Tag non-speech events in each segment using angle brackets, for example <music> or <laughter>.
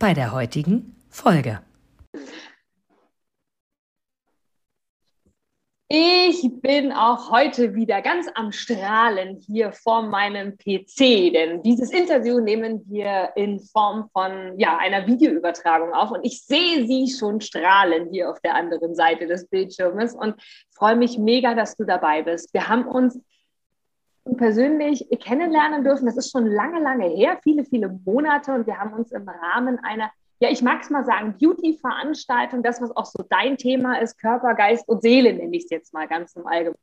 bei der heutigen Folge. Ich bin auch heute wieder ganz am Strahlen hier vor meinem PC, denn dieses Interview nehmen wir in Form von ja, einer Videoübertragung auf und ich sehe Sie schon strahlen hier auf der anderen Seite des Bildschirmes und freue mich mega, dass du dabei bist. Wir haben uns persönlich kennenlernen dürfen. Das ist schon lange, lange her, viele, viele Monate und wir haben uns im Rahmen einer ja, ich mag es mal sagen, Beauty-Veranstaltung, das, was auch so dein Thema ist, Körper, Geist und Seele, nenne ich es jetzt mal ganz im Allgemeinen.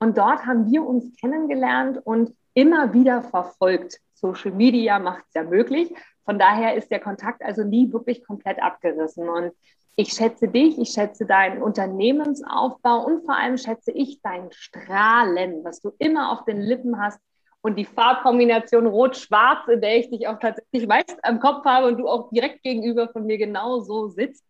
Und dort haben wir uns kennengelernt und immer wieder verfolgt. Social Media macht es ja möglich. Von daher ist der Kontakt also nie wirklich komplett abgerissen. Und ich schätze dich, ich schätze deinen Unternehmensaufbau und vor allem schätze ich dein Strahlen, was du immer auf den Lippen hast, und die Farbkombination Rot-Schwarz, in der ich dich auch tatsächlich meist am Kopf habe und du auch direkt gegenüber von mir genau so sitzt.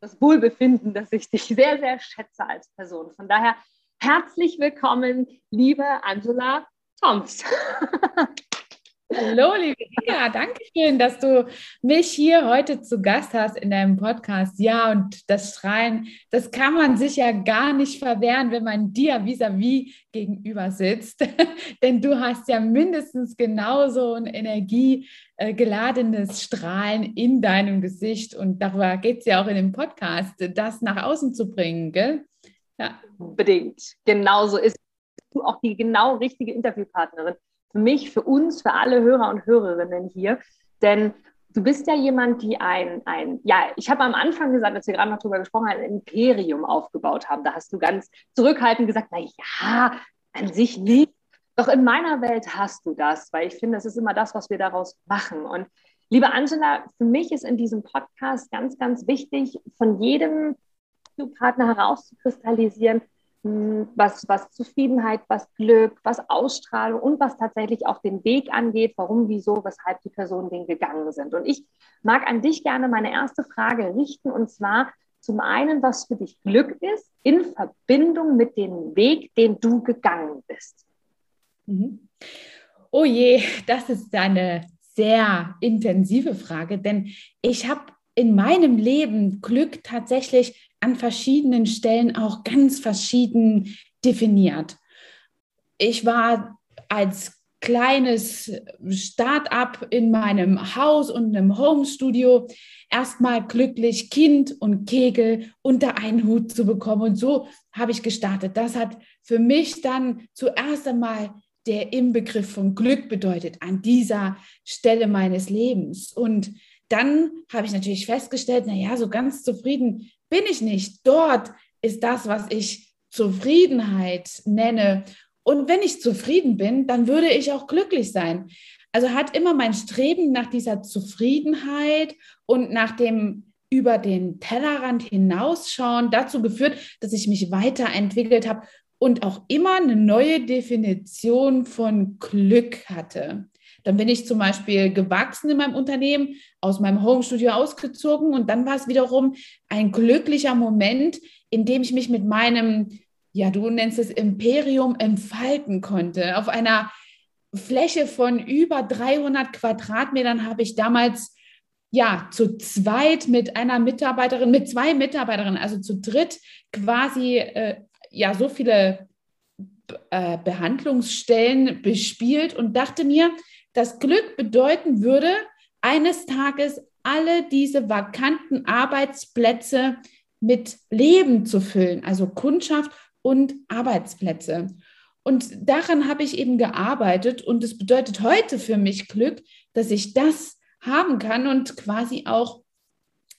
Das Wohlbefinden, dass ich dich sehr, sehr schätze als Person. Von daher herzlich willkommen, liebe Angela Toms. <laughs> Hallo, liebe Inga, danke schön, dass du mich hier heute zu Gast hast in deinem Podcast. Ja, und das Strahlen, das kann man sich ja gar nicht verwehren, wenn man dir vis-à-vis -vis gegenüber sitzt. <laughs> Denn du hast ja mindestens genauso ein energiegeladenes Strahlen in deinem Gesicht. Und darüber geht es ja auch in dem Podcast, das nach außen zu bringen, gell? Ja. Unbedingt. Genauso ist du auch die genau richtige Interviewpartnerin für mich, für uns, für alle Hörer und Hörerinnen hier. Denn du bist ja jemand, die ein, ein ja, ich habe am Anfang gesagt, als wir gerade noch darüber gesprochen haben, ein Imperium aufgebaut haben. Da hast du ganz zurückhaltend gesagt, na ja, an sich nicht. Doch in meiner Welt hast du das, weil ich finde, das ist immer das, was wir daraus machen. Und liebe Angela, für mich ist in diesem Podcast ganz, ganz wichtig, von jedem Partner herauszukristallisieren, was, was Zufriedenheit, was Glück, was Ausstrahlung und was tatsächlich auch den Weg angeht, warum, wieso, weshalb die Personen den gegangen sind. Und ich mag an dich gerne meine erste Frage richten und zwar zum einen, was für dich Glück ist in Verbindung mit dem Weg, den du gegangen bist. Mhm. Oh je, das ist eine sehr intensive Frage, denn ich habe in meinem Leben Glück tatsächlich an verschiedenen Stellen auch ganz verschieden definiert. Ich war als kleines Start-up in meinem Haus und einem Home-Studio erstmal glücklich, Kind und Kegel unter einen Hut zu bekommen. Und so habe ich gestartet. Das hat für mich dann zuerst einmal der Inbegriff von Glück bedeutet an dieser Stelle meines Lebens. Und dann habe ich natürlich festgestellt, naja, so ganz zufrieden bin ich nicht. Dort ist das, was ich Zufriedenheit nenne. Und wenn ich zufrieden bin, dann würde ich auch glücklich sein. Also hat immer mein Streben nach dieser Zufriedenheit und nach dem über den Tellerrand hinausschauen dazu geführt, dass ich mich weiterentwickelt habe und auch immer eine neue Definition von Glück hatte. Dann bin ich zum Beispiel gewachsen in meinem Unternehmen, aus meinem Homestudio ausgezogen und dann war es wiederum ein glücklicher Moment, in dem ich mich mit meinem, ja, du nennst es Imperium, entfalten konnte. Auf einer Fläche von über 300 Quadratmetern habe ich damals ja, zu zweit mit einer Mitarbeiterin, mit zwei Mitarbeiterinnen, also zu dritt quasi äh, ja so viele äh, Behandlungsstellen bespielt und dachte mir, das Glück bedeuten würde, eines Tages alle diese vakanten Arbeitsplätze mit Leben zu füllen, also Kundschaft und Arbeitsplätze. Und daran habe ich eben gearbeitet und es bedeutet heute für mich Glück, dass ich das haben kann und quasi auch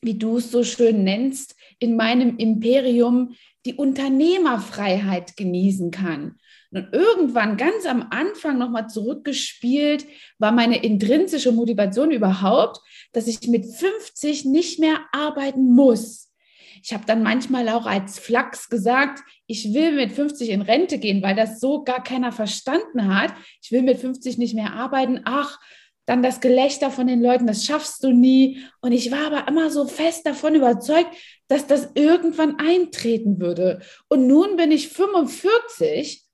wie du es so schön nennst, in meinem Imperium die Unternehmerfreiheit genießen kann. Und irgendwann ganz am Anfang nochmal zurückgespielt, war meine intrinsische Motivation überhaupt, dass ich mit 50 nicht mehr arbeiten muss. Ich habe dann manchmal auch als Flachs gesagt, ich will mit 50 in Rente gehen, weil das so gar keiner verstanden hat. Ich will mit 50 nicht mehr arbeiten. Ach, dann das Gelächter von den Leuten, das schaffst du nie. Und ich war aber immer so fest davon überzeugt, dass das irgendwann eintreten würde. Und nun bin ich 45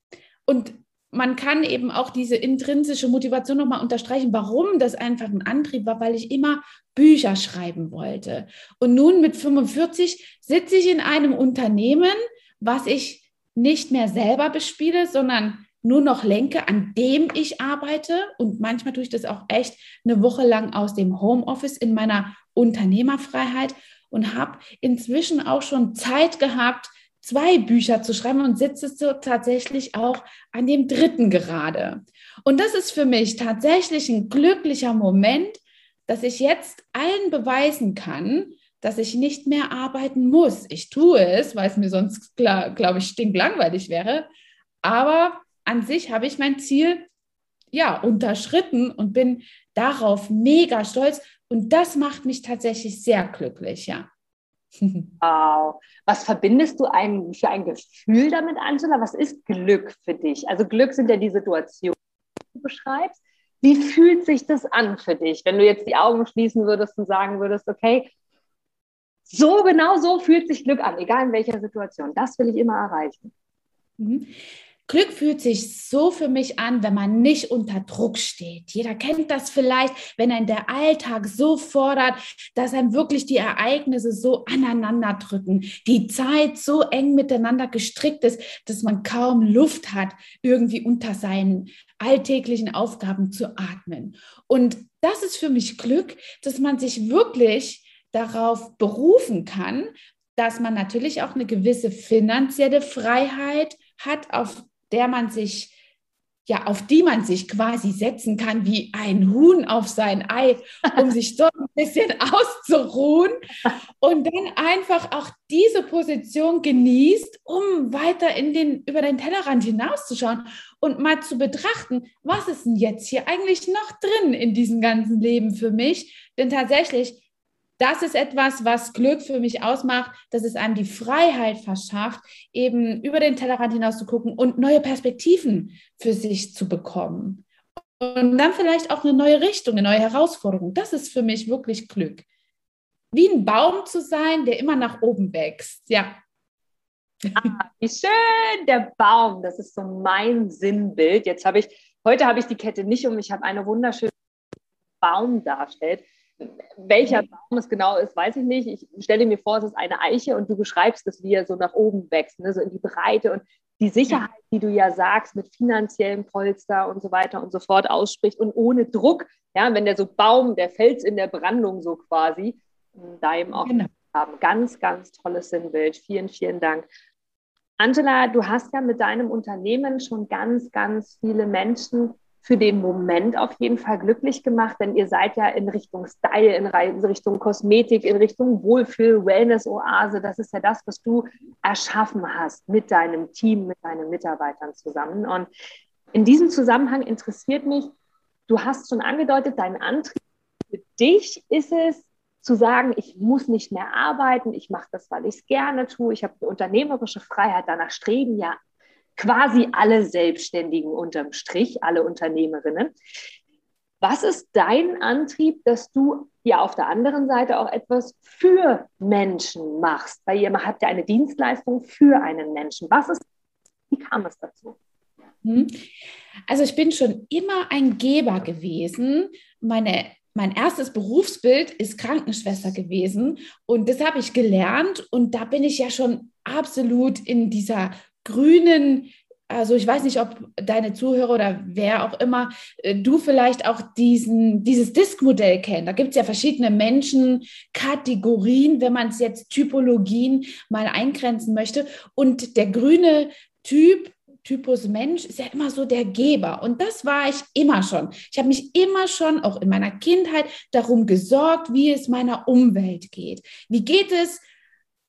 und man kann eben auch diese intrinsische Motivation nochmal unterstreichen, warum das einfach ein Antrieb war, weil ich immer Bücher schreiben wollte. Und nun mit 45 sitze ich in einem Unternehmen, was ich nicht mehr selber bespiele, sondern nur noch lenke, an dem ich arbeite. Und manchmal tue ich das auch echt eine Woche lang aus dem Homeoffice in meiner Unternehmerfreiheit und habe inzwischen auch schon Zeit gehabt, zwei Bücher zu schreiben und sitze so tatsächlich auch an dem dritten gerade. Und das ist für mich tatsächlich ein glücklicher Moment, dass ich jetzt allen beweisen kann, dass ich nicht mehr arbeiten muss. Ich tue es, weil es mir sonst, glaube ich, stinklangweilig wäre. Aber an sich habe ich mein Ziel ja unterschritten und bin darauf mega stolz. Und das macht mich tatsächlich sehr glücklich, ja. <laughs> Wow. Was verbindest du ein, für ein Gefühl damit, Angela? Was ist Glück für dich? Also Glück sind ja die Situationen, die du beschreibst. Wie fühlt sich das an für dich, wenn du jetzt die Augen schließen würdest und sagen würdest, okay, so genau so fühlt sich Glück an, egal in welcher Situation. Das will ich immer erreichen. Mhm. Glück fühlt sich so für mich an, wenn man nicht unter Druck steht. Jeder kennt das vielleicht, wenn ein der Alltag so fordert, dass einem wirklich die Ereignisse so aneinander drücken, die Zeit so eng miteinander gestrickt ist, dass man kaum Luft hat, irgendwie unter seinen alltäglichen Aufgaben zu atmen. Und das ist für mich Glück, dass man sich wirklich darauf berufen kann, dass man natürlich auch eine gewisse finanzielle Freiheit hat, auf der man sich ja, auf die man sich quasi setzen kann wie ein Huhn auf sein Ei, um sich dort ein bisschen <laughs> auszuruhen und dann einfach auch diese Position genießt, um weiter in den, über den Tellerrand hinauszuschauen und mal zu betrachten, was ist denn jetzt hier eigentlich noch drin in diesem ganzen Leben für mich? Denn tatsächlich das ist etwas, was Glück für mich ausmacht, dass es einem die Freiheit verschafft, eben über den Tellerrand hinaus zu gucken und neue Perspektiven für sich zu bekommen. Und dann vielleicht auch eine neue Richtung, eine neue Herausforderung. Das ist für mich wirklich Glück. Wie ein Baum zu sein, der immer nach oben wächst. Ja. Ah, wie schön, der Baum. Das ist so mein Sinnbild. Jetzt habe ich, heute habe ich die Kette nicht um. Ich habe eine wunderschöne Baum darstellt. Welcher. Baum es genau ist, weiß ich nicht. Ich stelle mir vor, es ist eine Eiche und du beschreibst es, wie er so nach oben wächst, ne? so in die Breite und die Sicherheit, die du ja sagst, mit finanziellem Polster und so weiter und so fort ausspricht und ohne Druck, ja, wenn der so Baum, der Fels in der Brandung so quasi, da eben auch genau. haben. Ganz, ganz tolles Sinnbild. Vielen, vielen Dank. Angela, du hast ja mit deinem Unternehmen schon ganz, ganz viele Menschen für den Moment auf jeden Fall glücklich gemacht, denn ihr seid ja in Richtung Style, in Richtung Kosmetik, in Richtung Wohlfühl, Wellness-Oase. Das ist ja das, was du erschaffen hast mit deinem Team, mit deinen Mitarbeitern zusammen. Und in diesem Zusammenhang interessiert mich, du hast schon angedeutet, dein Antrieb für dich ist es, zu sagen, ich muss nicht mehr arbeiten, ich mache das, weil ich es gerne tue, ich habe eine unternehmerische Freiheit, danach streben ja quasi alle Selbstständigen unterm Strich, alle Unternehmerinnen. Was ist dein Antrieb, dass du ja auf der anderen Seite auch etwas für Menschen machst? Weil ihr habt ja eine Dienstleistung für einen Menschen. Was ist, wie kam es dazu? Hm. Also ich bin schon immer ein Geber gewesen. Meine mein erstes Berufsbild ist Krankenschwester gewesen und das habe ich gelernt und da bin ich ja schon absolut in dieser grünen also ich weiß nicht, ob deine Zuhörer oder wer auch immer, äh, du vielleicht auch diesen, dieses Disk-Modell kennt. Da gibt es ja verschiedene Menschenkategorien, wenn man es jetzt Typologien mal eingrenzen möchte. Und der grüne Typ Typus Mensch ist ja immer so der Geber. Und das war ich immer schon. Ich habe mich immer schon, auch in meiner Kindheit, darum gesorgt, wie es meiner Umwelt geht. Wie geht es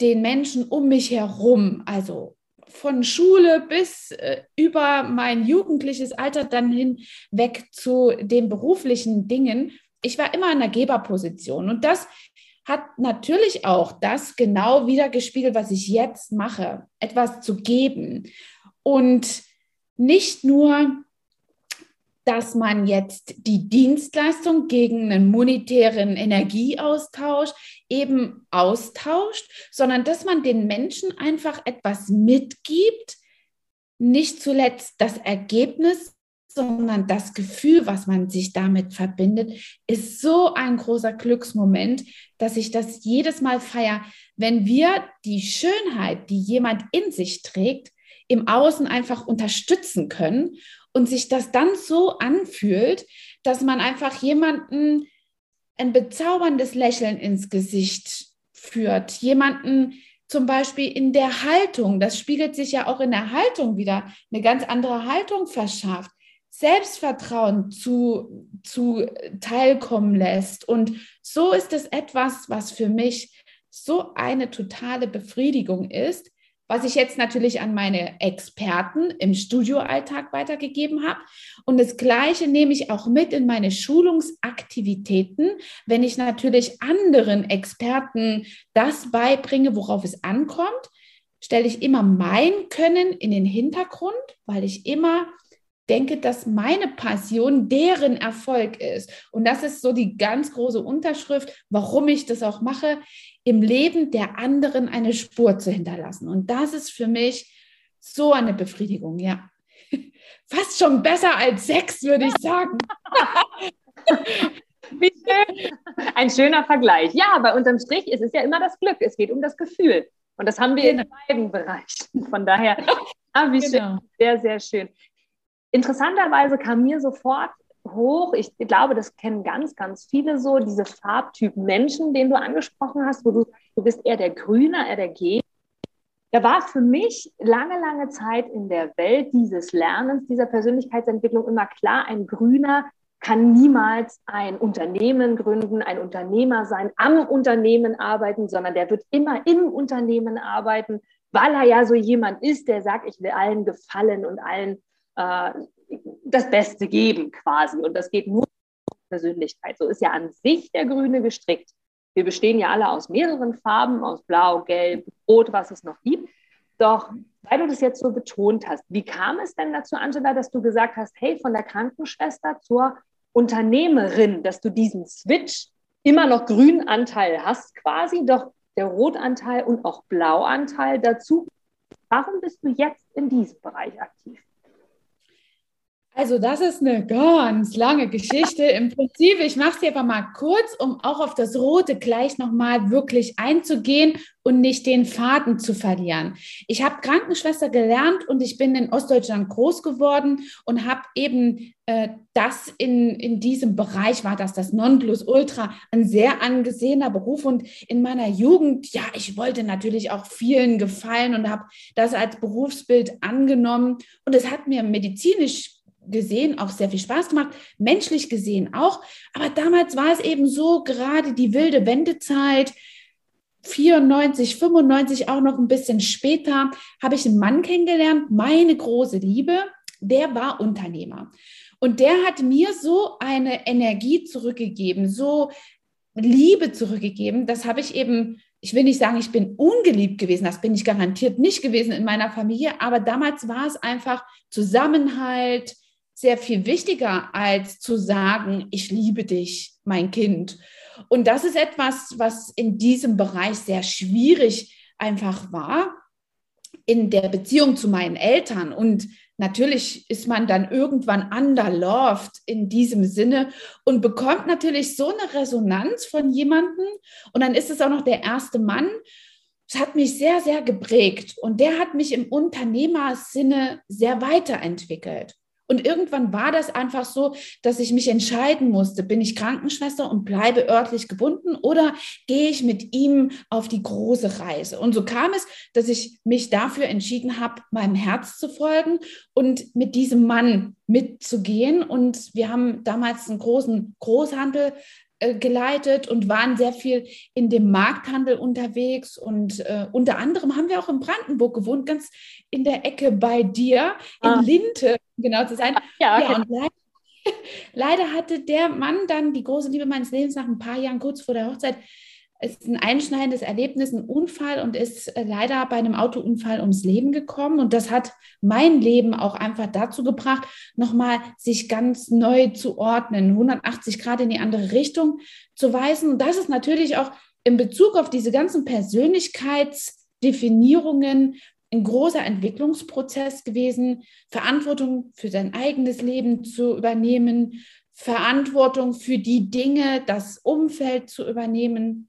den Menschen um mich herum? Also von Schule bis äh, über mein jugendliches Alter dann hinweg zu den beruflichen Dingen. Ich war immer in der Geberposition. Und das hat natürlich auch das genau wiedergespiegelt, was ich jetzt mache, etwas zu geben. Und nicht nur, dass man jetzt die Dienstleistung gegen einen monetären Energieaustausch eben austauscht, sondern dass man den Menschen einfach etwas mitgibt, nicht zuletzt das Ergebnis sondern das Gefühl, was man sich damit verbindet, ist so ein großer Glücksmoment, dass ich das jedes Mal feiere, wenn wir die Schönheit, die jemand in sich trägt, im Außen einfach unterstützen können und sich das dann so anfühlt, dass man einfach jemanden ein bezauberndes Lächeln ins Gesicht führt, jemanden zum Beispiel in der Haltung, das spiegelt sich ja auch in der Haltung wieder, eine ganz andere Haltung verschafft, Selbstvertrauen zu, zu teilkommen lässt. Und so ist es etwas, was für mich so eine totale Befriedigung ist, was ich jetzt natürlich an meine Experten im Studioalltag weitergegeben habe. Und das Gleiche nehme ich auch mit in meine Schulungsaktivitäten, wenn ich natürlich anderen Experten das beibringe, worauf es ankommt, stelle ich immer mein Können in den Hintergrund, weil ich immer denke, dass meine Passion deren Erfolg ist. Und das ist so die ganz große Unterschrift, warum ich das auch mache, im Leben der anderen eine Spur zu hinterlassen. Und das ist für mich so eine Befriedigung, ja. <laughs> Fast schon besser als Sex, würde ich sagen. <laughs> Wie schön. Ein schöner Vergleich. Ja, aber unterm Strich ist es ja immer das Glück. Es geht um das Gefühl. Und das haben wir genau. in beiden Bereichen. Von daher, <laughs> ah, wie genau. schön. Sehr, sehr schön. Interessanterweise kam mir sofort hoch, ich glaube, das kennen ganz, ganz viele so, diese Farbtypen Menschen, den du angesprochen hast, wo du du bist eher der Grüner, eher der G. Da war für mich lange, lange Zeit in der Welt dieses Lernens, dieser Persönlichkeitsentwicklung immer klar, ein Grüner kann niemals ein Unternehmen gründen, ein Unternehmer sein, am Unternehmen arbeiten, sondern der wird immer im Unternehmen arbeiten, weil er ja so jemand ist, der sagt, ich will allen gefallen und allen äh, das Beste geben quasi. Und das geht nur um Persönlichkeit. So ist ja an sich der Grüne gestrickt. Wir bestehen ja alle aus mehreren Farben, aus Blau, Gelb, Rot, was es noch gibt. Doch weil du das jetzt so betont hast, wie kam es denn dazu, Angela, dass du gesagt hast, hey, von der Krankenschwester zur Unternehmerin, dass du diesen Switch immer noch Grünanteil hast quasi, doch der Rotanteil und auch Blauanteil dazu. Warum bist du jetzt in diesem Bereich aktiv? Also das ist eine ganz lange Geschichte. Im Prinzip, ich mache sie aber mal kurz, um auch auf das Rote gleich nochmal wirklich einzugehen und nicht den Faden zu verlieren. Ich habe Krankenschwester gelernt und ich bin in Ostdeutschland groß geworden und habe eben äh, das in, in diesem Bereich, war das das Nonplusultra, ein sehr angesehener Beruf. Und in meiner Jugend, ja, ich wollte natürlich auch vielen gefallen und habe das als Berufsbild angenommen. Und es hat mir medizinisch gesehen auch sehr viel Spaß gemacht, menschlich gesehen auch. Aber damals war es eben so, gerade die wilde Wendezeit, 94, 95, auch noch ein bisschen später, habe ich einen Mann kennengelernt, meine große Liebe, der war Unternehmer. Und der hat mir so eine Energie zurückgegeben, so Liebe zurückgegeben. Das habe ich eben, ich will nicht sagen, ich bin ungeliebt gewesen, das bin ich garantiert nicht gewesen in meiner Familie, aber damals war es einfach Zusammenhalt, sehr viel wichtiger, als zu sagen, ich liebe dich, mein Kind. Und das ist etwas, was in diesem Bereich sehr schwierig einfach war, in der Beziehung zu meinen Eltern. Und natürlich ist man dann irgendwann underloved in diesem Sinne und bekommt natürlich so eine Resonanz von jemandem. Und dann ist es auch noch der erste Mann. Es hat mich sehr, sehr geprägt und der hat mich im Unternehmersinne sehr weiterentwickelt. Und irgendwann war das einfach so, dass ich mich entscheiden musste, bin ich Krankenschwester und bleibe örtlich gebunden oder gehe ich mit ihm auf die große Reise? Und so kam es, dass ich mich dafür entschieden habe, meinem Herz zu folgen und mit diesem Mann mitzugehen. Und wir haben damals einen großen Großhandel geleitet und waren sehr viel in dem Markthandel unterwegs. Und äh, unter anderem haben wir auch in Brandenburg gewohnt, ganz in der Ecke bei dir, in ah. Linte, genau zu sein. Ja, ja und leider, <laughs> leider hatte der Mann dann die große Liebe meines Lebens nach ein paar Jahren kurz vor der Hochzeit ist ein einschneidendes Erlebnis, ein Unfall und ist äh, leider bei einem Autounfall ums Leben gekommen. Und das hat mein Leben auch einfach dazu gebracht, nochmal sich ganz neu zu ordnen, 180 Grad in die andere Richtung zu weisen. Und das ist natürlich auch in Bezug auf diese ganzen Persönlichkeitsdefinierungen ein großer Entwicklungsprozess gewesen, Verantwortung für sein eigenes Leben zu übernehmen, Verantwortung für die Dinge, das Umfeld zu übernehmen,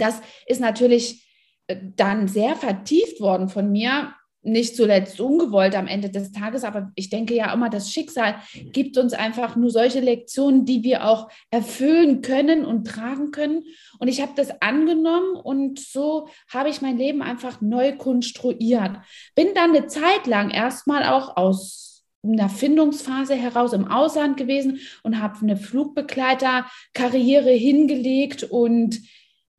das ist natürlich äh, dann sehr vertieft worden von mir, nicht zuletzt ungewollt am Ende des Tages, aber ich denke ja immer, das Schicksal gibt uns einfach nur solche Lektionen, die wir auch erfüllen können und tragen können. Und ich habe das angenommen und so habe ich mein Leben einfach neu konstruiert. Bin dann eine Zeit lang erstmal auch aus einer Findungsphase heraus im Ausland gewesen und habe eine Flugbegleiterkarriere hingelegt und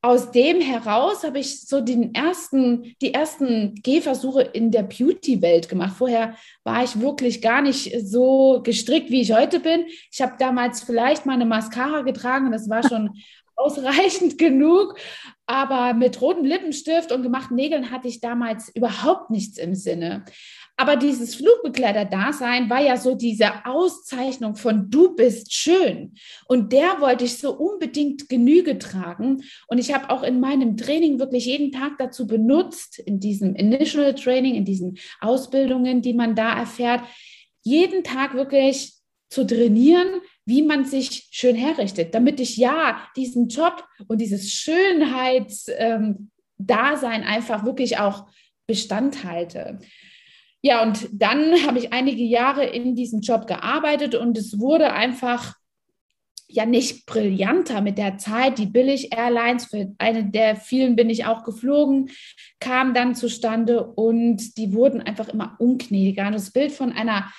aus dem heraus habe ich so den ersten, die ersten Gehversuche in der Beauty-Welt gemacht. Vorher war ich wirklich gar nicht so gestrickt, wie ich heute bin. Ich habe damals vielleicht mal eine Mascara getragen, das war schon <laughs> ausreichend genug. Aber mit rotem Lippenstift und gemachten Nägeln hatte ich damals überhaupt nichts im Sinne. Aber dieses Flugbegleiter-Dasein war ja so diese Auszeichnung von du bist schön. Und der wollte ich so unbedingt Genüge tragen. Und ich habe auch in meinem Training wirklich jeden Tag dazu benutzt, in diesem Initial Training, in diesen Ausbildungen, die man da erfährt, jeden Tag wirklich zu trainieren, wie man sich schön herrichtet, damit ich ja diesen Job und dieses Schönheitsdasein ähm, einfach wirklich auch Bestand halte. Ja, und dann habe ich einige Jahre in diesem Job gearbeitet und es wurde einfach ja nicht brillanter mit der Zeit. Die Billig-Airlines, für eine der vielen bin ich auch geflogen, kam dann zustande und die wurden einfach immer ungnädiger. Und das Bild von einer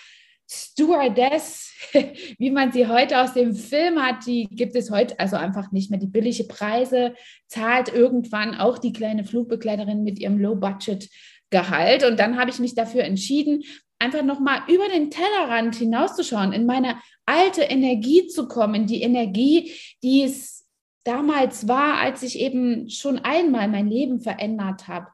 Stewardess, <laughs> wie man sie heute aus dem Film hat, die gibt es heute also einfach nicht mehr. Die billige Preise zahlt irgendwann auch die kleine Flugbegleiterin mit ihrem Low-Budget Gehalt. Und dann habe ich mich dafür entschieden, einfach nochmal über den Tellerrand hinauszuschauen, in meine alte Energie zu kommen, die Energie, die es damals war, als ich eben schon einmal mein Leben verändert habe.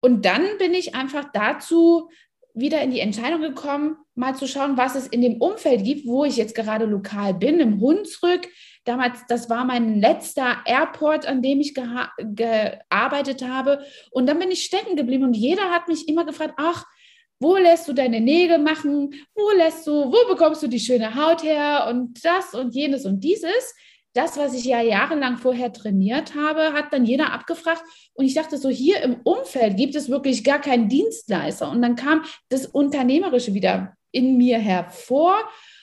Und dann bin ich einfach dazu wieder in die Entscheidung gekommen, mal zu schauen, was es in dem Umfeld gibt, wo ich jetzt gerade lokal bin, im Hunsrück. Damals, das war mein letzter Airport, an dem ich gearbeitet habe. Und dann bin ich stecken geblieben und jeder hat mich immer gefragt, ach, wo lässt du deine Nägel machen? Wo lässt du, wo bekommst du die schöne Haut her? Und das und jenes und dieses das, was ich ja jahrelang vorher trainiert habe, hat dann jeder abgefragt. Und ich dachte so, hier im Umfeld gibt es wirklich gar keinen Dienstleister. Und dann kam das Unternehmerische wieder in mir hervor.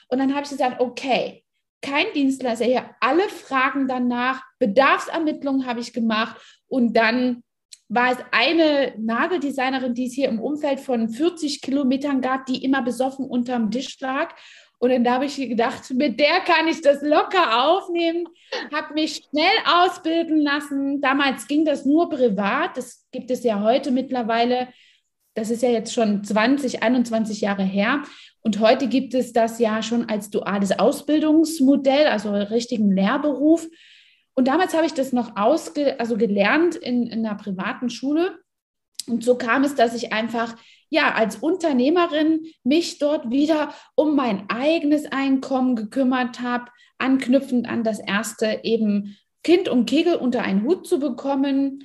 Und dann habe ich gesagt, okay, kein Dienstleister hier. Alle fragen danach. Bedarfsermittlung habe ich gemacht. Und dann war es eine Nageldesignerin, die es hier im Umfeld von 40 Kilometern gab, die immer besoffen unterm Tisch lag. Und dann habe ich gedacht, mit der kann ich das locker aufnehmen, habe mich schnell ausbilden lassen. Damals ging das nur privat, das gibt es ja heute mittlerweile. Das ist ja jetzt schon 20, 21 Jahre her. Und heute gibt es das ja schon als duales Ausbildungsmodell, also richtigen Lehrberuf. Und damals habe ich das noch ausge, also gelernt in, in einer privaten Schule. Und so kam es, dass ich einfach ja, als Unternehmerin mich dort wieder um mein eigenes Einkommen gekümmert habe, anknüpfend an das erste eben Kind und Kegel unter einen Hut zu bekommen.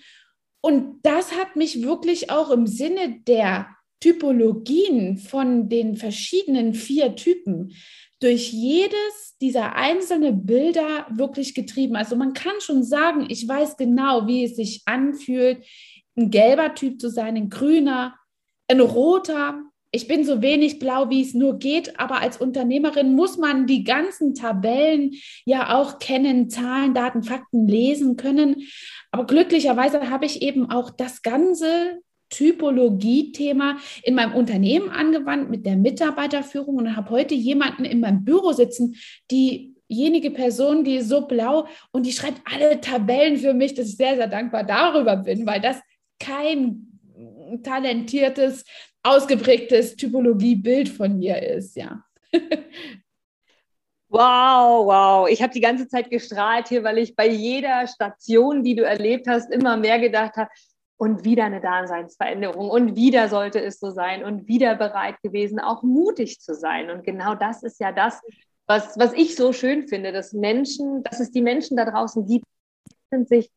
Und das hat mich wirklich auch im Sinne der Typologien von den verschiedenen vier Typen durch jedes dieser einzelnen Bilder wirklich getrieben. Also man kann schon sagen, ich weiß genau, wie es sich anfühlt, ein gelber Typ zu sein, ein grüner, ein roter, ich bin so wenig blau, wie es nur geht, aber als Unternehmerin muss man die ganzen Tabellen ja auch kennen, Zahlen, Daten, Fakten lesen können. Aber glücklicherweise habe ich eben auch das ganze Typologie-Thema in meinem Unternehmen angewandt mit der Mitarbeiterführung und habe heute jemanden in meinem Büro sitzen, diejenige Person, die ist so blau und die schreibt alle Tabellen für mich, dass ich sehr, sehr dankbar darüber bin, weil das kein talentiertes ausgeprägtes Typologiebild von mir ist, ja. Wow, wow. Ich habe die ganze Zeit gestrahlt hier, weil ich bei jeder Station, die du erlebt hast, immer mehr gedacht habe, und wieder eine Daseinsveränderung und wieder sollte es so sein und wieder bereit gewesen, auch mutig zu sein. Und genau das ist ja das, was, was ich so schön finde, dass Menschen, dass es die Menschen da draußen gibt, sich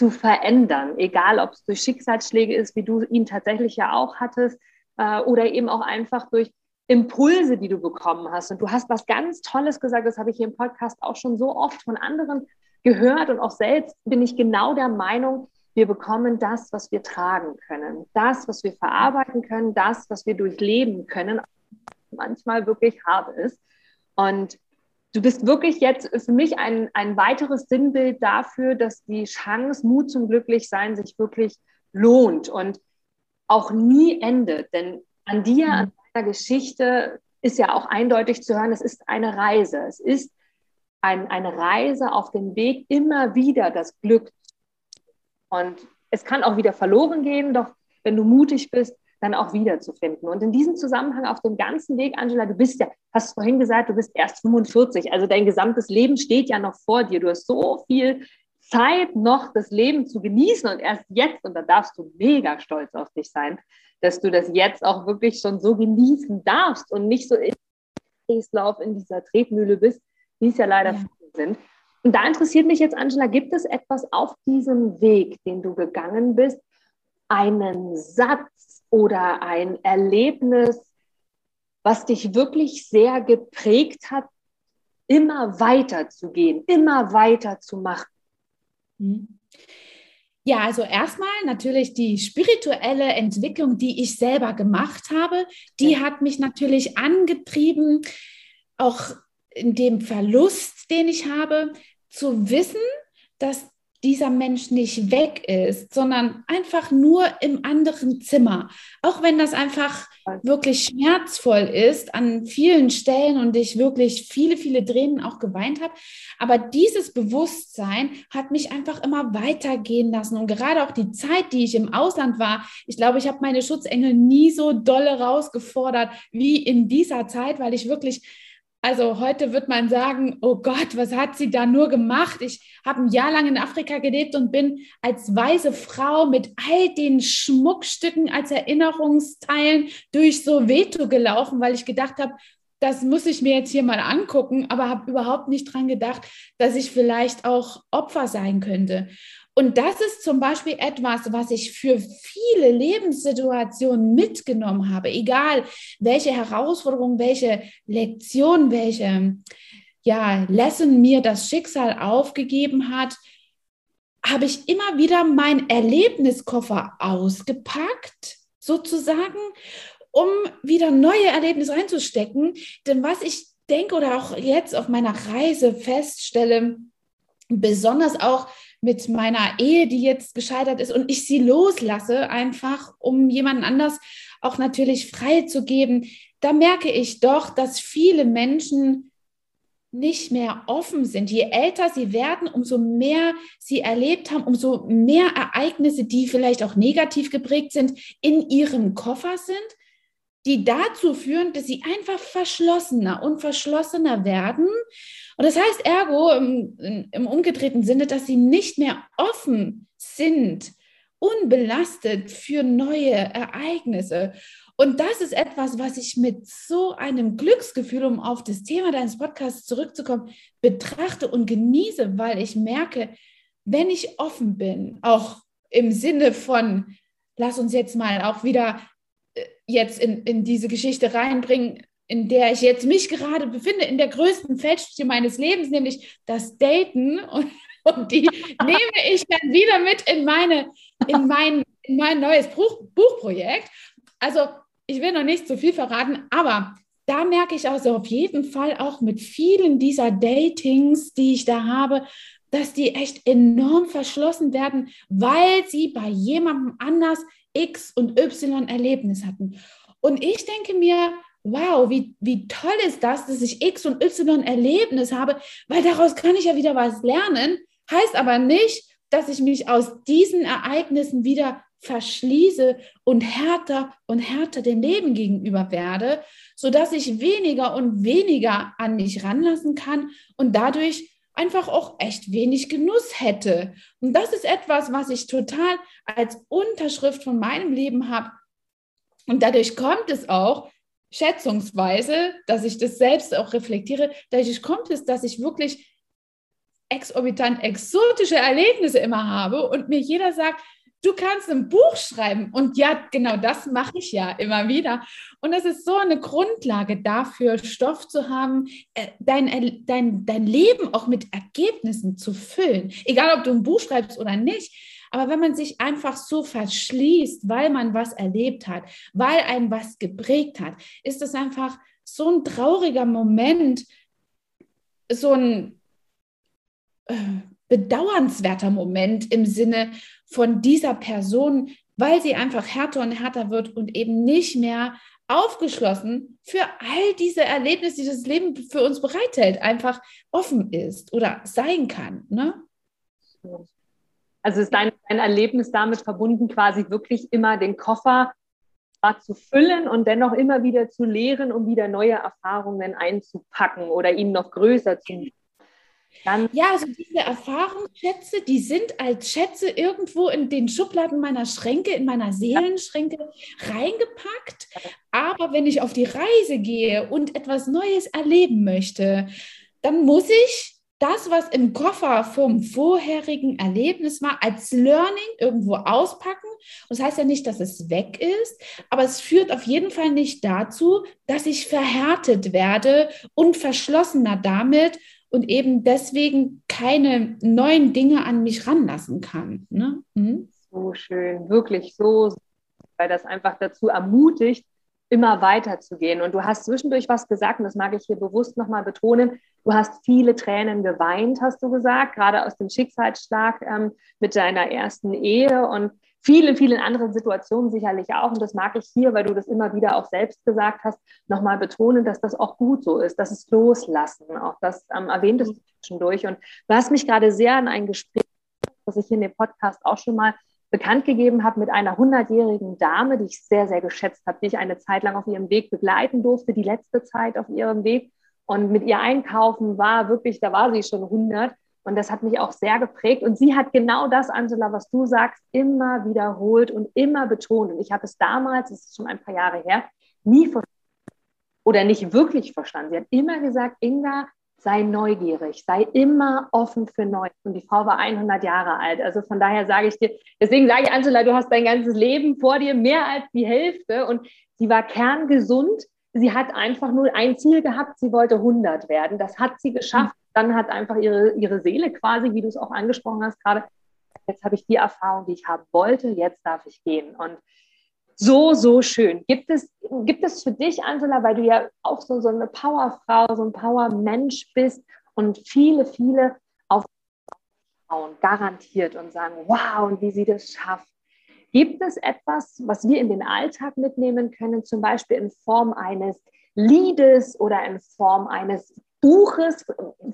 zu verändern, egal ob es durch Schicksalsschläge ist, wie du ihn tatsächlich ja auch hattest, äh, oder eben auch einfach durch Impulse, die du bekommen hast. Und du hast was ganz Tolles gesagt, das habe ich hier im Podcast auch schon so oft von anderen gehört und auch selbst bin ich genau der Meinung, wir bekommen das, was wir tragen können, das, was wir verarbeiten können, das, was wir durchleben können, manchmal wirklich hart ist. Und du bist wirklich jetzt für mich ein, ein weiteres Sinnbild dafür, dass die Chance, Mut zum Glücklichsein sich wirklich lohnt. Und auch nie endet. Denn an dir, mhm. an deiner Geschichte ist ja auch eindeutig zu hören, es ist eine Reise. Es ist ein, eine Reise auf dem Weg, immer wieder das Glück. Und es kann auch wieder verloren gehen, doch wenn du mutig bist, dann auch wiederzufinden. Und in diesem Zusammenhang auf dem ganzen Weg, Angela, du bist ja, hast vorhin gesagt, du bist erst 45, also dein gesamtes Leben steht ja noch vor dir. Du hast so viel Zeit noch das Leben zu genießen und erst jetzt, und da darfst du mega stolz auf dich sein, dass du das jetzt auch wirklich schon so genießen darfst und nicht so im Kreislauf in dieser Tretmühle bist, wie es ja leider ja. sind. Und da interessiert mich jetzt, Angela, gibt es etwas auf diesem Weg, den du gegangen bist, einen Satz oder ein Erlebnis, was dich wirklich sehr geprägt hat, immer weiter zu gehen, immer weiter zu machen? Mhm. Ja, also erstmal natürlich die spirituelle Entwicklung, die ich selber gemacht habe, die hat mich natürlich angetrieben, auch in dem Verlust, den ich habe, zu wissen, dass dieser Mensch nicht weg ist, sondern einfach nur im anderen Zimmer. Auch wenn das einfach wirklich schmerzvoll ist an vielen Stellen und ich wirklich viele, viele Tränen auch geweint habe. Aber dieses Bewusstsein hat mich einfach immer weitergehen lassen. Und gerade auch die Zeit, die ich im Ausland war, ich glaube, ich habe meine Schutzengel nie so dolle rausgefordert wie in dieser Zeit, weil ich wirklich also heute wird man sagen, oh Gott, was hat sie da nur gemacht? Ich habe ein Jahr lang in Afrika gelebt und bin als weise Frau mit all den Schmuckstücken als Erinnerungsteilen durch Soweto gelaufen, weil ich gedacht habe, das muss ich mir jetzt hier mal angucken, aber habe überhaupt nicht dran gedacht, dass ich vielleicht auch Opfer sein könnte. Und das ist zum Beispiel etwas, was ich für viele Lebenssituationen mitgenommen habe, egal welche Herausforderungen, welche Lektion, welche ja, Lesson mir das Schicksal aufgegeben hat, habe ich immer wieder meinen Erlebniskoffer ausgepackt, sozusagen, um wieder neue Erlebnisse reinzustecken. Denn was ich denke oder auch jetzt auf meiner Reise feststelle, besonders auch mit meiner Ehe, die jetzt gescheitert ist und ich sie loslasse, einfach um jemanden anders auch natürlich frei zu geben, da merke ich doch, dass viele Menschen nicht mehr offen sind. Je älter sie werden, umso mehr sie erlebt haben, umso mehr Ereignisse, die vielleicht auch negativ geprägt sind, in ihrem Koffer sind, die dazu führen, dass sie einfach verschlossener und verschlossener werden und das heißt ergo im, im umgedrehten Sinne, dass sie nicht mehr offen sind, unbelastet für neue Ereignisse. Und das ist etwas, was ich mit so einem Glücksgefühl, um auf das Thema deines Podcasts zurückzukommen, betrachte und genieße, weil ich merke, wenn ich offen bin, auch im Sinne von, lass uns jetzt mal auch wieder äh, jetzt in, in diese Geschichte reinbringen, in der ich jetzt mich gerade befinde, in der größten Feldstudie meines Lebens, nämlich das Daten. Und, und die <laughs> nehme ich dann wieder mit in, meine, in, mein, in mein neues Buch, Buchprojekt. Also ich will noch nicht zu viel verraten, aber da merke ich also auf jeden Fall auch mit vielen dieser Datings, die ich da habe, dass die echt enorm verschlossen werden, weil sie bei jemandem anders X und Y Erlebnis hatten. Und ich denke mir, wow, wie, wie toll ist das, dass ich X und Y Erlebnis habe, weil daraus kann ich ja wieder was lernen. Heißt aber nicht, dass ich mich aus diesen Ereignissen wieder verschließe und härter und härter dem Leben gegenüber werde, sodass ich weniger und weniger an mich ranlassen kann und dadurch einfach auch echt wenig Genuss hätte. Und das ist etwas, was ich total als Unterschrift von meinem Leben habe. Und dadurch kommt es auch, schätzungsweise, dass ich das selbst auch reflektiere, dadurch kommt es, dass ich wirklich exorbitant exotische Erlebnisse immer habe und mir jeder sagt, du kannst ein Buch schreiben. Und ja, genau das mache ich ja immer wieder. Und es ist so eine Grundlage dafür, Stoff zu haben, äh, dein, dein, dein Leben auch mit Ergebnissen zu füllen. Egal, ob du ein Buch schreibst oder nicht. Aber wenn man sich einfach so verschließt, weil man was erlebt hat, weil einen was geprägt hat, ist es einfach so ein trauriger Moment, so ein äh, bedauernswerter Moment im Sinne von dieser Person, weil sie einfach härter und härter wird und eben nicht mehr aufgeschlossen für all diese Erlebnisse, die das Leben für uns bereithält, einfach offen ist oder sein kann. Ne? Also ist dein, dein Erlebnis damit verbunden, quasi wirklich immer den Koffer zu füllen und dennoch immer wieder zu leeren, um wieder neue Erfahrungen einzupacken oder ihn noch größer zu machen. Dann ja, also diese Erfahrungsschätze, die sind als Schätze irgendwo in den Schubladen meiner Schränke, in meiner Seelenschränke reingepackt. Aber wenn ich auf die Reise gehe und etwas Neues erleben möchte, dann muss ich das, was im Koffer vom vorherigen Erlebnis war, als Learning irgendwo auspacken. Das heißt ja nicht, dass es weg ist, aber es führt auf jeden Fall nicht dazu, dass ich verhärtet werde und verschlossener damit und eben deswegen keine neuen Dinge an mich ranlassen kann. Ne? Mhm. So schön, wirklich so, weil das einfach dazu ermutigt, immer weiterzugehen. Und du hast zwischendurch was gesagt, und das mag ich hier bewusst nochmal betonen. Du hast viele Tränen geweint, hast du gesagt, gerade aus dem Schicksalsschlag ähm, mit deiner ersten Ehe. Und vielen, vielen anderen Situationen sicherlich auch. Und das mag ich hier, weil du das immer wieder auch selbst gesagt hast, nochmal betonen, dass das auch gut so ist, dass es loslassen. Auch das ähm, erwähntest du zwischendurch. Und du hast mich gerade sehr an ein Gespräch, das ich hier in dem Podcast auch schon mal bekannt gegeben habe mit einer 100-jährigen Dame, die ich sehr, sehr geschätzt habe, die ich eine Zeit lang auf ihrem Weg begleiten durfte, die letzte Zeit auf ihrem Weg. Und mit ihr einkaufen war wirklich, da war sie schon 100. Und das hat mich auch sehr geprägt. Und sie hat genau das, Angela, was du sagst, immer wiederholt und immer betont. Und ich habe es damals, das ist schon ein paar Jahre her, nie verstanden oder nicht wirklich verstanden. Sie hat immer gesagt, Inga, sei neugierig, sei immer offen für Neues. Und die Frau war 100 Jahre alt. Also von daher sage ich dir, deswegen sage ich, Angela, du hast dein ganzes Leben vor dir, mehr als die Hälfte. Und sie war kerngesund. Sie hat einfach nur ein Ziel gehabt, sie wollte 100 werden. Das hat sie geschafft dann hat einfach ihre, ihre Seele quasi, wie du es auch angesprochen hast gerade, jetzt habe ich die Erfahrung, die ich haben wollte, jetzt darf ich gehen. Und so, so schön. Gibt es, gibt es für dich, Angela, weil du ja auch so, so eine Powerfrau, so ein Powermensch bist und viele, viele auf Frauen garantiert und sagen, wow, und wie sie das schafft. Gibt es etwas, was wir in den Alltag mitnehmen können, zum Beispiel in Form eines Liedes oder in Form eines Buches,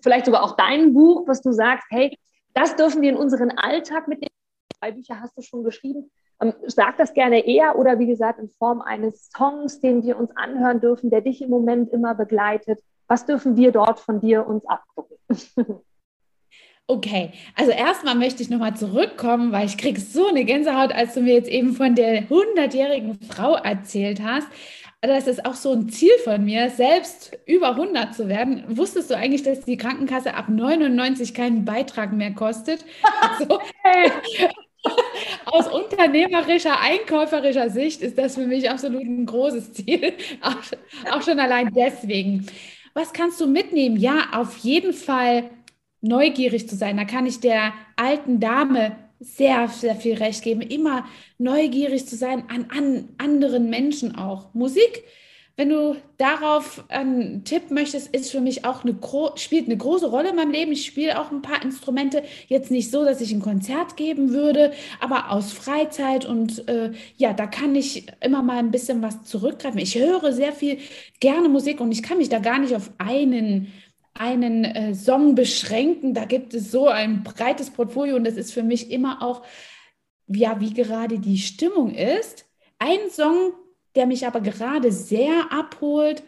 vielleicht sogar auch dein Buch, was du sagst, hey, das dürfen wir in unseren Alltag mitnehmen. Zwei Bücher hast du schon geschrieben. Ähm, sag das gerne eher oder wie gesagt in Form eines Songs, den wir uns anhören dürfen, der dich im Moment immer begleitet. Was dürfen wir dort von dir uns abgucken? <laughs> Okay, also erstmal möchte ich nochmal zurückkommen, weil ich kriege so eine Gänsehaut, als du mir jetzt eben von der 100-jährigen Frau erzählt hast das ist auch so ein Ziel von mir, selbst über 100 zu werden. Wusstest du eigentlich, dass die Krankenkasse ab 99 keinen Beitrag mehr kostet? <laughs> So. Aus unternehmerischer, einkäuferischer Sicht ist das für mich absolut ein großes Ziel. <laughs> Auch, auch schon allein deswegen. Was kannst du mitnehmen? Ja, auf jeden Fall neugierig zu sein. Da kann ich der alten Dame sehr, sehr viel recht geben, immer neugierig zu sein an, an anderen Menschen auch. Musik wenn du darauf einen Tipp möchtest, ist für mich auch eine spielt eine große Rolle in meinem Leben. Ich spiele auch ein paar Instrumente. Jetzt nicht so, dass ich ein Konzert geben würde, aber aus Freizeit und äh, ja, da kann ich immer mal ein bisschen was zurückgreifen. Ich höre sehr viel gerne Musik und ich kann mich da gar nicht auf einen einen äh, Song beschränken. Da gibt es so ein breites Portfolio und das ist für mich immer auch, ja, wie gerade die Stimmung ist. Ein Song der mich aber gerade sehr abholt.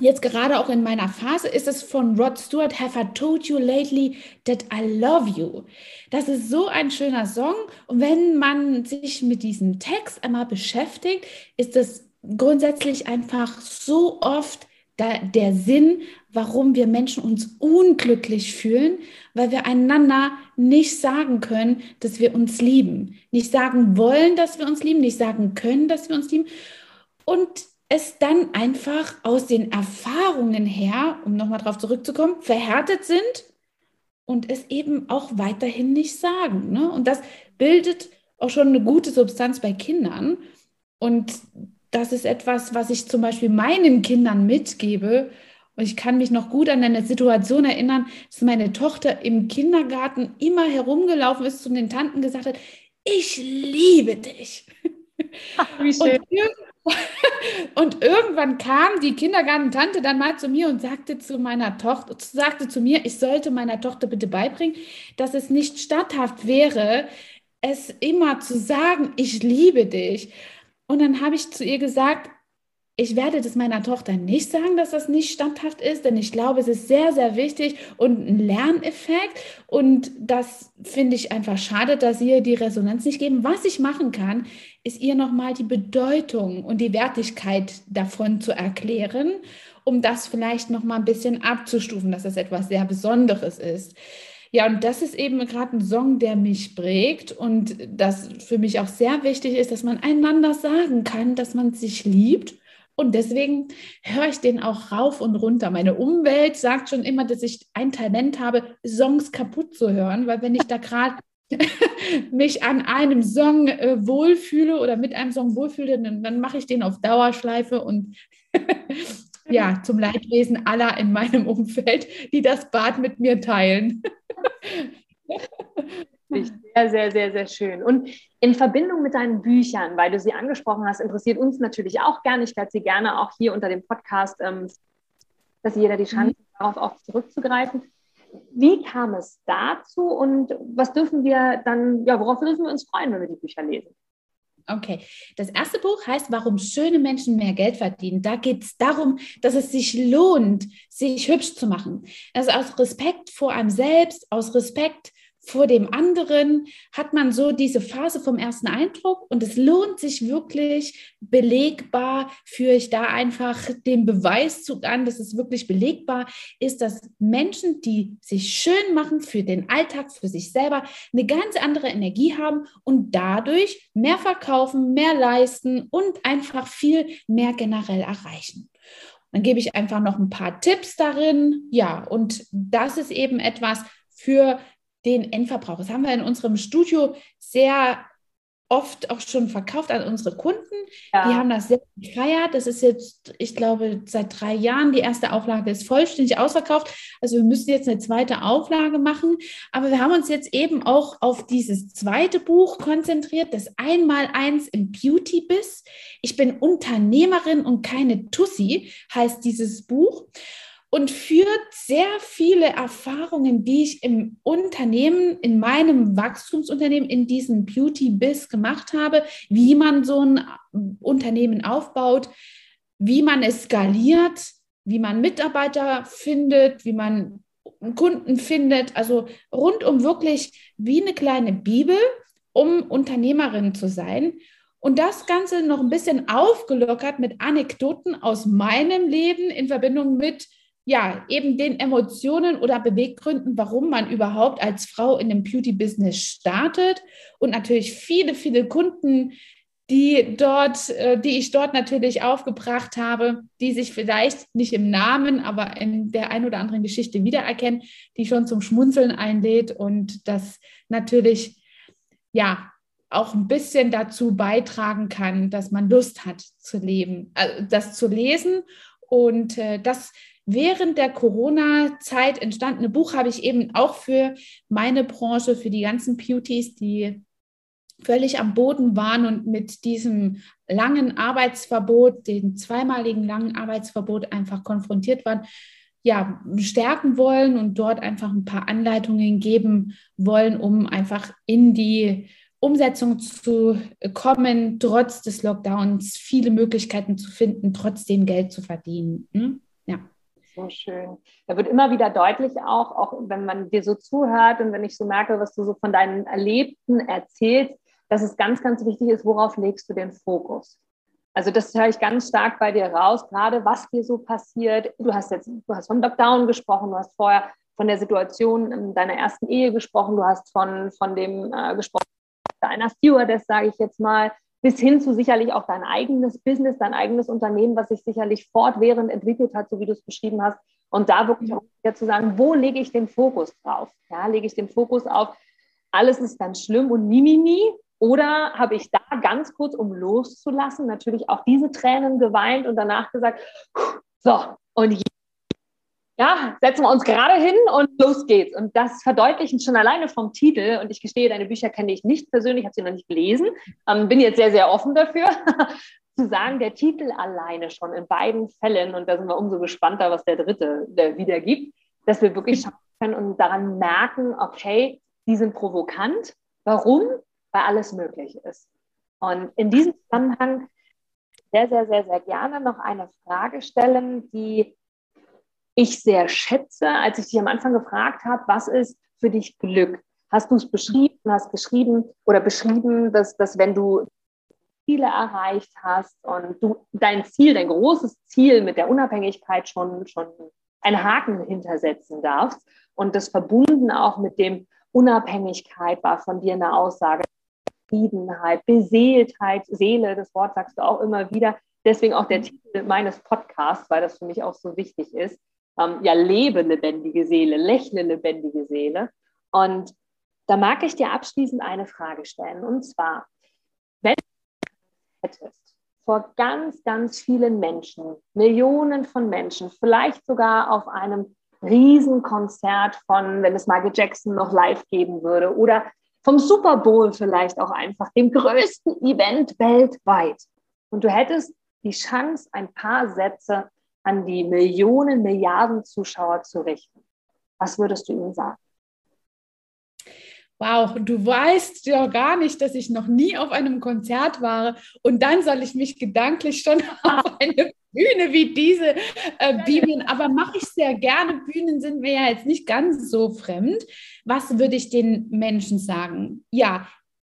Jetzt gerade auch in meiner Phase ist es von Rod Stewart, Have I Told You Lately That I Love You. Das ist so ein schöner Song und wenn man sich mit diesem Text einmal beschäftigt, ist es grundsätzlich einfach so oft der, der Sinn, warum wir Menschen uns unglücklich fühlen, weil wir einander nicht sagen können, dass wir uns lieben, nicht sagen wollen, dass wir uns lieben, nicht sagen können, dass wir uns lieben und es dann einfach aus den Erfahrungen her, um nochmal darauf zurückzukommen, verhärtet sind und es eben auch weiterhin nicht sagen. Ne? Und das bildet auch schon eine gute Substanz bei Kindern. Und das ist etwas, was ich zum Beispiel meinen Kindern mitgebe. Und ich kann mich noch gut an eine Situation erinnern, dass meine Tochter im Kindergarten immer herumgelaufen ist zu den Tanten gesagt hat, ich liebe dich. Wie <laughs> schön. Und, <laughs> und irgendwann kam die Kindergartentante dann mal zu mir und sagte zu meiner Tochter, sagte zu mir, ich sollte meiner Tochter bitte beibringen, dass es nicht statthaft wäre, es immer zu sagen, ich liebe dich. Und dann habe ich zu ihr gesagt, ich werde das meiner Tochter nicht sagen, dass das nicht standhaft ist, denn ich glaube, es ist sehr, sehr wichtig und ein Lerneffekt. Und das finde ich einfach schade, dass ihr die Resonanz nicht geben. Was ich machen kann, ist ihr nochmal die Bedeutung und die Wertigkeit davon zu erklären, um das vielleicht nochmal ein bisschen abzustufen, dass das etwas sehr Besonderes ist. Ja, und das ist eben gerade ein Song, der mich prägt und das für mich auch sehr wichtig ist, dass man einander sagen kann, dass man sich liebt. Und deswegen höre ich den auch rauf und runter. Meine Umwelt sagt schon immer, dass ich ein Talent habe, Songs kaputt zu hören, weil wenn ich da gerade <laughs> mich an einem Song äh, wohlfühle oder mit einem Song wohlfühle, dann, dann mache ich den auf Dauerschleife und <laughs> ja, zum Leidwesen aller in meinem Umfeld, die das Bad mit mir teilen. <laughs> Sehr, sehr, sehr, sehr schön. Und in Verbindung mit deinen Büchern, weil du sie angesprochen hast, interessiert uns natürlich auch gerne. Ich werde sie gerne auch hier unter dem Podcast, ähm, dass jeder die Chance mhm. darauf auch zurückzugreifen. Wie kam es dazu und was dürfen wir dann, ja, worauf dürfen wir uns freuen, wenn wir die Bücher lesen? Okay, das erste Buch heißt, warum schöne Menschen mehr Geld verdienen. Da geht es darum, dass es sich lohnt, sich hübsch zu machen. Also aus Respekt vor einem selbst, aus Respekt vor dem anderen hat man so diese Phase vom ersten Eindruck und es lohnt sich wirklich belegbar, führe ich da einfach den Beweiszug an, dass es wirklich belegbar ist, dass Menschen, die sich schön machen für den Alltag, für sich selber, eine ganz andere Energie haben und dadurch mehr verkaufen, mehr leisten und einfach viel mehr generell erreichen. Dann gebe ich einfach noch ein paar Tipps darin. Ja, und das ist eben etwas für den Endverbrauch. Das haben wir in unserem Studio sehr oft auch schon verkauft an unsere Kunden. Ja. Die haben das sehr gefeiert. Das ist jetzt, ich glaube, seit drei Jahren. Die erste Auflage ist vollständig ausverkauft. Also wir müssen jetzt eine zweite Auflage machen. Aber wir haben uns jetzt eben auch auf dieses zweite Buch konzentriert, das Einmaleins im Beauty-Biss. Ich bin Unternehmerin und keine Tussi, heißt dieses Buch und führt sehr viele Erfahrungen, die ich im Unternehmen, in meinem Wachstumsunternehmen, in diesem Beauty-Biz gemacht habe, wie man so ein Unternehmen aufbaut, wie man es skaliert, wie man Mitarbeiter findet, wie man Kunden findet, also rundum wirklich wie eine kleine Bibel, um Unternehmerin zu sein. Und das Ganze noch ein bisschen aufgelockert mit Anekdoten aus meinem Leben in Verbindung mit ja, eben den Emotionen oder Beweggründen, warum man überhaupt als Frau in dem Beauty-Business startet und natürlich viele, viele Kunden, die dort, äh, die ich dort natürlich aufgebracht habe, die sich vielleicht nicht im Namen, aber in der ein oder anderen Geschichte wiedererkennen, die schon zum Schmunzeln einlädt und das natürlich ja auch ein bisschen dazu beitragen kann, dass man Lust hat zu leben, also das zu lesen. Und äh, das während der Corona-Zeit entstandene Buch habe ich eben auch für meine Branche, für die ganzen Beauties, die völlig am Boden waren und mit diesem langen Arbeitsverbot, dem zweimaligen langen Arbeitsverbot einfach konfrontiert waren, ja, stärken wollen und dort einfach ein paar Anleitungen geben wollen, um einfach in die Umsetzung zu kommen, trotz des Lockdowns viele Möglichkeiten zu finden, trotzdem Geld zu verdienen. Hm? So schön. Da wird immer wieder deutlich auch, auch wenn man dir so zuhört und wenn ich so merke, was du so von deinen Erlebten erzählst, dass es ganz, ganz wichtig ist, worauf legst du den Fokus? Also das höre ich ganz stark bei dir raus, gerade was dir so passiert. Du hast jetzt, du hast vom Lockdown gesprochen, du hast vorher von der Situation in deiner ersten Ehe gesprochen, du hast von, von dem äh, gesprochen, einer Stewardess, sage ich jetzt mal, bis hin zu sicherlich auch dein eigenes Business, dein eigenes Unternehmen, was sich sicherlich fortwährend entwickelt hat, so wie du es beschrieben hast. Und da wirklich auch wieder zu sagen, wo lege ich den Fokus drauf? Ja, lege ich den Fokus auf, alles ist ganz schlimm und mimimi oder habe ich da ganz kurz, um loszulassen, natürlich auch diese Tränen geweint und danach gesagt, so, und ja, setzen wir uns gerade hin und los geht's. Und das verdeutlichen schon alleine vom Titel. Und ich gestehe, deine Bücher kenne ich nicht persönlich, habe sie noch nicht gelesen, ähm, bin jetzt sehr, sehr offen dafür. <laughs> zu sagen, der Titel alleine schon in beiden Fällen, und da sind wir umso gespannter, was der dritte der wiedergibt, dass wir wirklich schauen können und daran merken, okay, die sind provokant. Warum? weil alles möglich ist. Und in diesem Zusammenhang sehr, sehr, sehr, sehr gerne noch eine Frage stellen, die ich sehr schätze, als ich dich am Anfang gefragt habe, was ist für dich Glück? Hast du es beschrieben, hast geschrieben oder beschrieben, dass, dass wenn du Ziele erreicht hast und du dein Ziel, dein großes Ziel mit der Unabhängigkeit schon, schon einen Haken hintersetzen darfst und das verbunden auch mit dem Unabhängigkeit war von dir eine Aussage, Zufriedenheit, Beseeltheit, Seele, das Wort sagst du auch immer wieder. Deswegen auch der Titel meines Podcasts, weil das für mich auch so wichtig ist. Ähm, ja, lebe lebendige Seele, lächle lebendige Seele. Und da mag ich dir abschließend eine Frage stellen. Und zwar, wenn du hättest vor ganz, ganz vielen Menschen, Millionen von Menschen, vielleicht sogar auf einem Riesenkonzert von, wenn es Michael Jackson noch live geben würde oder vom Super Bowl vielleicht auch einfach, dem größten Event weltweit. Und du hättest die Chance, ein paar Sätze an die Millionen, Milliarden Zuschauer zu richten. Was würdest du ihnen sagen? Wow, du weißt ja gar nicht, dass ich noch nie auf einem Konzert war und dann soll ich mich gedanklich schon <laughs> auf eine Bühne wie diese äh, beamen, aber mache ich sehr gerne. Bühnen sind mir ja jetzt nicht ganz so fremd. Was würde ich den Menschen sagen? Ja,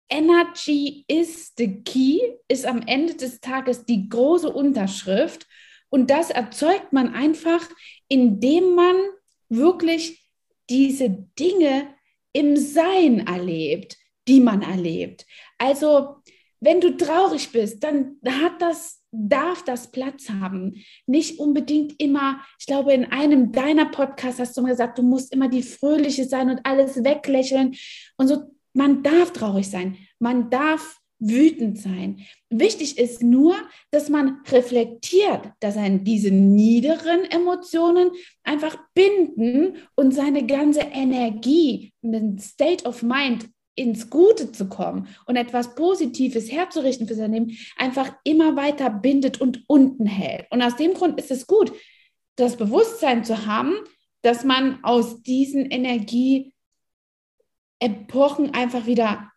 Energy is the key ist am Ende des Tages die große Unterschrift und das erzeugt man einfach, indem man wirklich diese Dinge im Sein erlebt, die man erlebt. Also, wenn du traurig bist, dann hat das, darf das Platz haben. Nicht unbedingt immer, ich glaube, in einem deiner Podcasts hast du mal gesagt, du musst immer die Fröhliche sein und alles weglächeln. Und so, man darf traurig sein. Man darf wütend sein. Wichtig ist nur, dass man reflektiert, dass einen diese niederen Emotionen einfach binden und seine ganze Energie, den State of Mind ins Gute zu kommen und etwas Positives herzurichten für sein Leben, einfach immer weiter bindet und unten hält. Und aus dem Grund ist es gut, das Bewusstsein zu haben, dass man aus diesen Energieepochen einfach wieder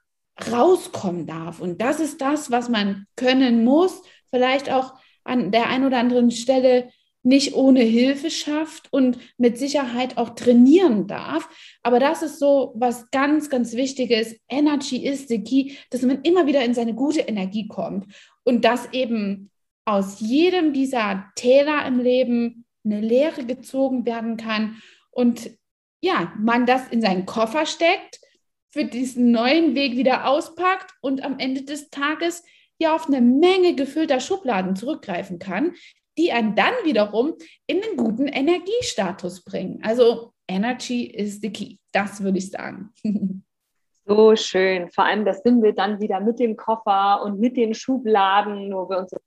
rauskommen darf. Und das ist das, was man können muss, vielleicht auch an der einen oder anderen Stelle nicht ohne Hilfe schafft und mit Sicherheit auch trainieren darf. Aber das ist so was ganz, ganz Wichtiges. Energy is the key, dass man immer wieder in seine gute Energie kommt und dass eben aus jedem dieser Täler im Leben eine Lehre gezogen werden kann und ja, man das in seinen Koffer steckt für diesen neuen Weg wieder auspackt und am Ende des Tages ja auf eine Menge gefüllter Schubladen zurückgreifen kann, die einen dann wiederum in einen guten Energiestatus bringen. Also Energy is the key, das würde ich sagen. <laughs> So schön. Vor allem das sind wir dann wieder mit dem Koffer und mit den Schubladen, wo wir uns das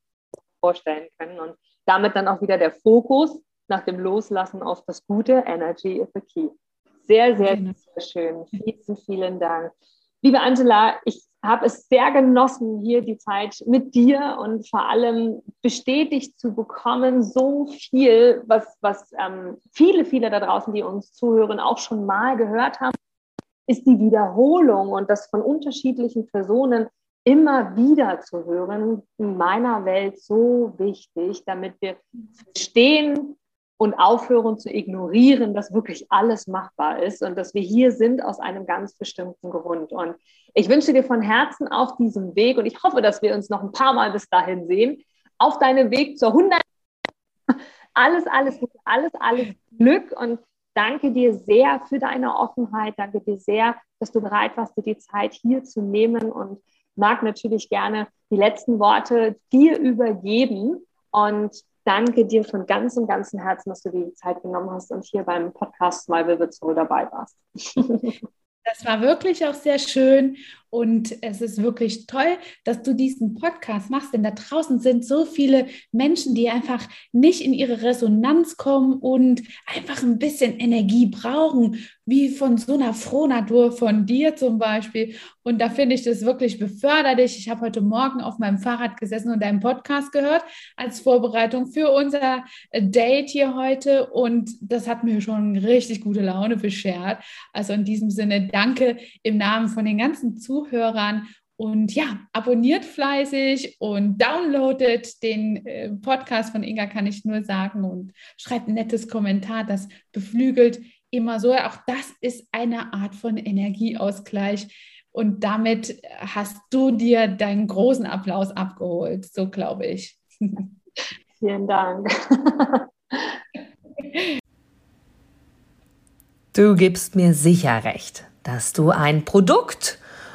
vorstellen können. Und damit dann auch wieder der Fokus nach dem Loslassen auf das Gute. Energy is the key. Sehr, sehr, sehr schön. Vielen, vielen Dank. Liebe Angela, ich habe es sehr genossen, hier die Zeit mit dir und vor allem bestätigt zu bekommen, so viel, was, was ähm, viele, viele da draußen, die uns zuhören, auch schon mal gehört haben, ist die Wiederholung und das von unterschiedlichen Personen immer wieder zu hören, in meiner Welt so wichtig, damit wir verstehen, und aufhören zu ignorieren, dass wirklich alles machbar ist und dass wir hier sind aus einem ganz bestimmten Grund. Und ich wünsche dir von Herzen auf diesem Weg und ich hoffe, dass wir uns noch ein paar Mal bis dahin sehen, auf deinem Weg zur 100. Alles, alles, alles, alles Glück und danke dir sehr für deine Offenheit. Danke dir sehr, dass du bereit warst, dir die Zeit hier zu nehmen und mag natürlich gerne die letzten Worte dir übergeben und danke dir von ganzem, ganzem Herzen, dass du dir die Zeit genommen hast und hier beim Podcast Smile Vivid so dabei warst. Das war wirklich auch sehr schön und es ist wirklich toll, dass du diesen Podcast machst, denn da draußen sind so viele Menschen, die einfach nicht in ihre Resonanz kommen und einfach ein bisschen Energie brauchen, wie von so einer Frohnatur von dir zum Beispiel. Und da finde ich das wirklich beförderlich. Ich habe heute Morgen auf meinem Fahrrad gesessen und deinen Podcast gehört als Vorbereitung für unser Date hier heute. Und das hat mir schon richtig gute Laune beschert. Also in diesem Sinne, danke im Namen von den ganzen Zuhörern. Und ja, abonniert fleißig und downloadet den äh, Podcast von Inga, kann ich nur sagen. Und schreibt ein nettes Kommentar, das beflügelt immer so. Auch das ist eine Art von Energieausgleich. Und damit hast du dir deinen großen Applaus abgeholt, so glaube ich. <laughs> Vielen Dank. Du gibst mir sicher recht, dass du ein Produkt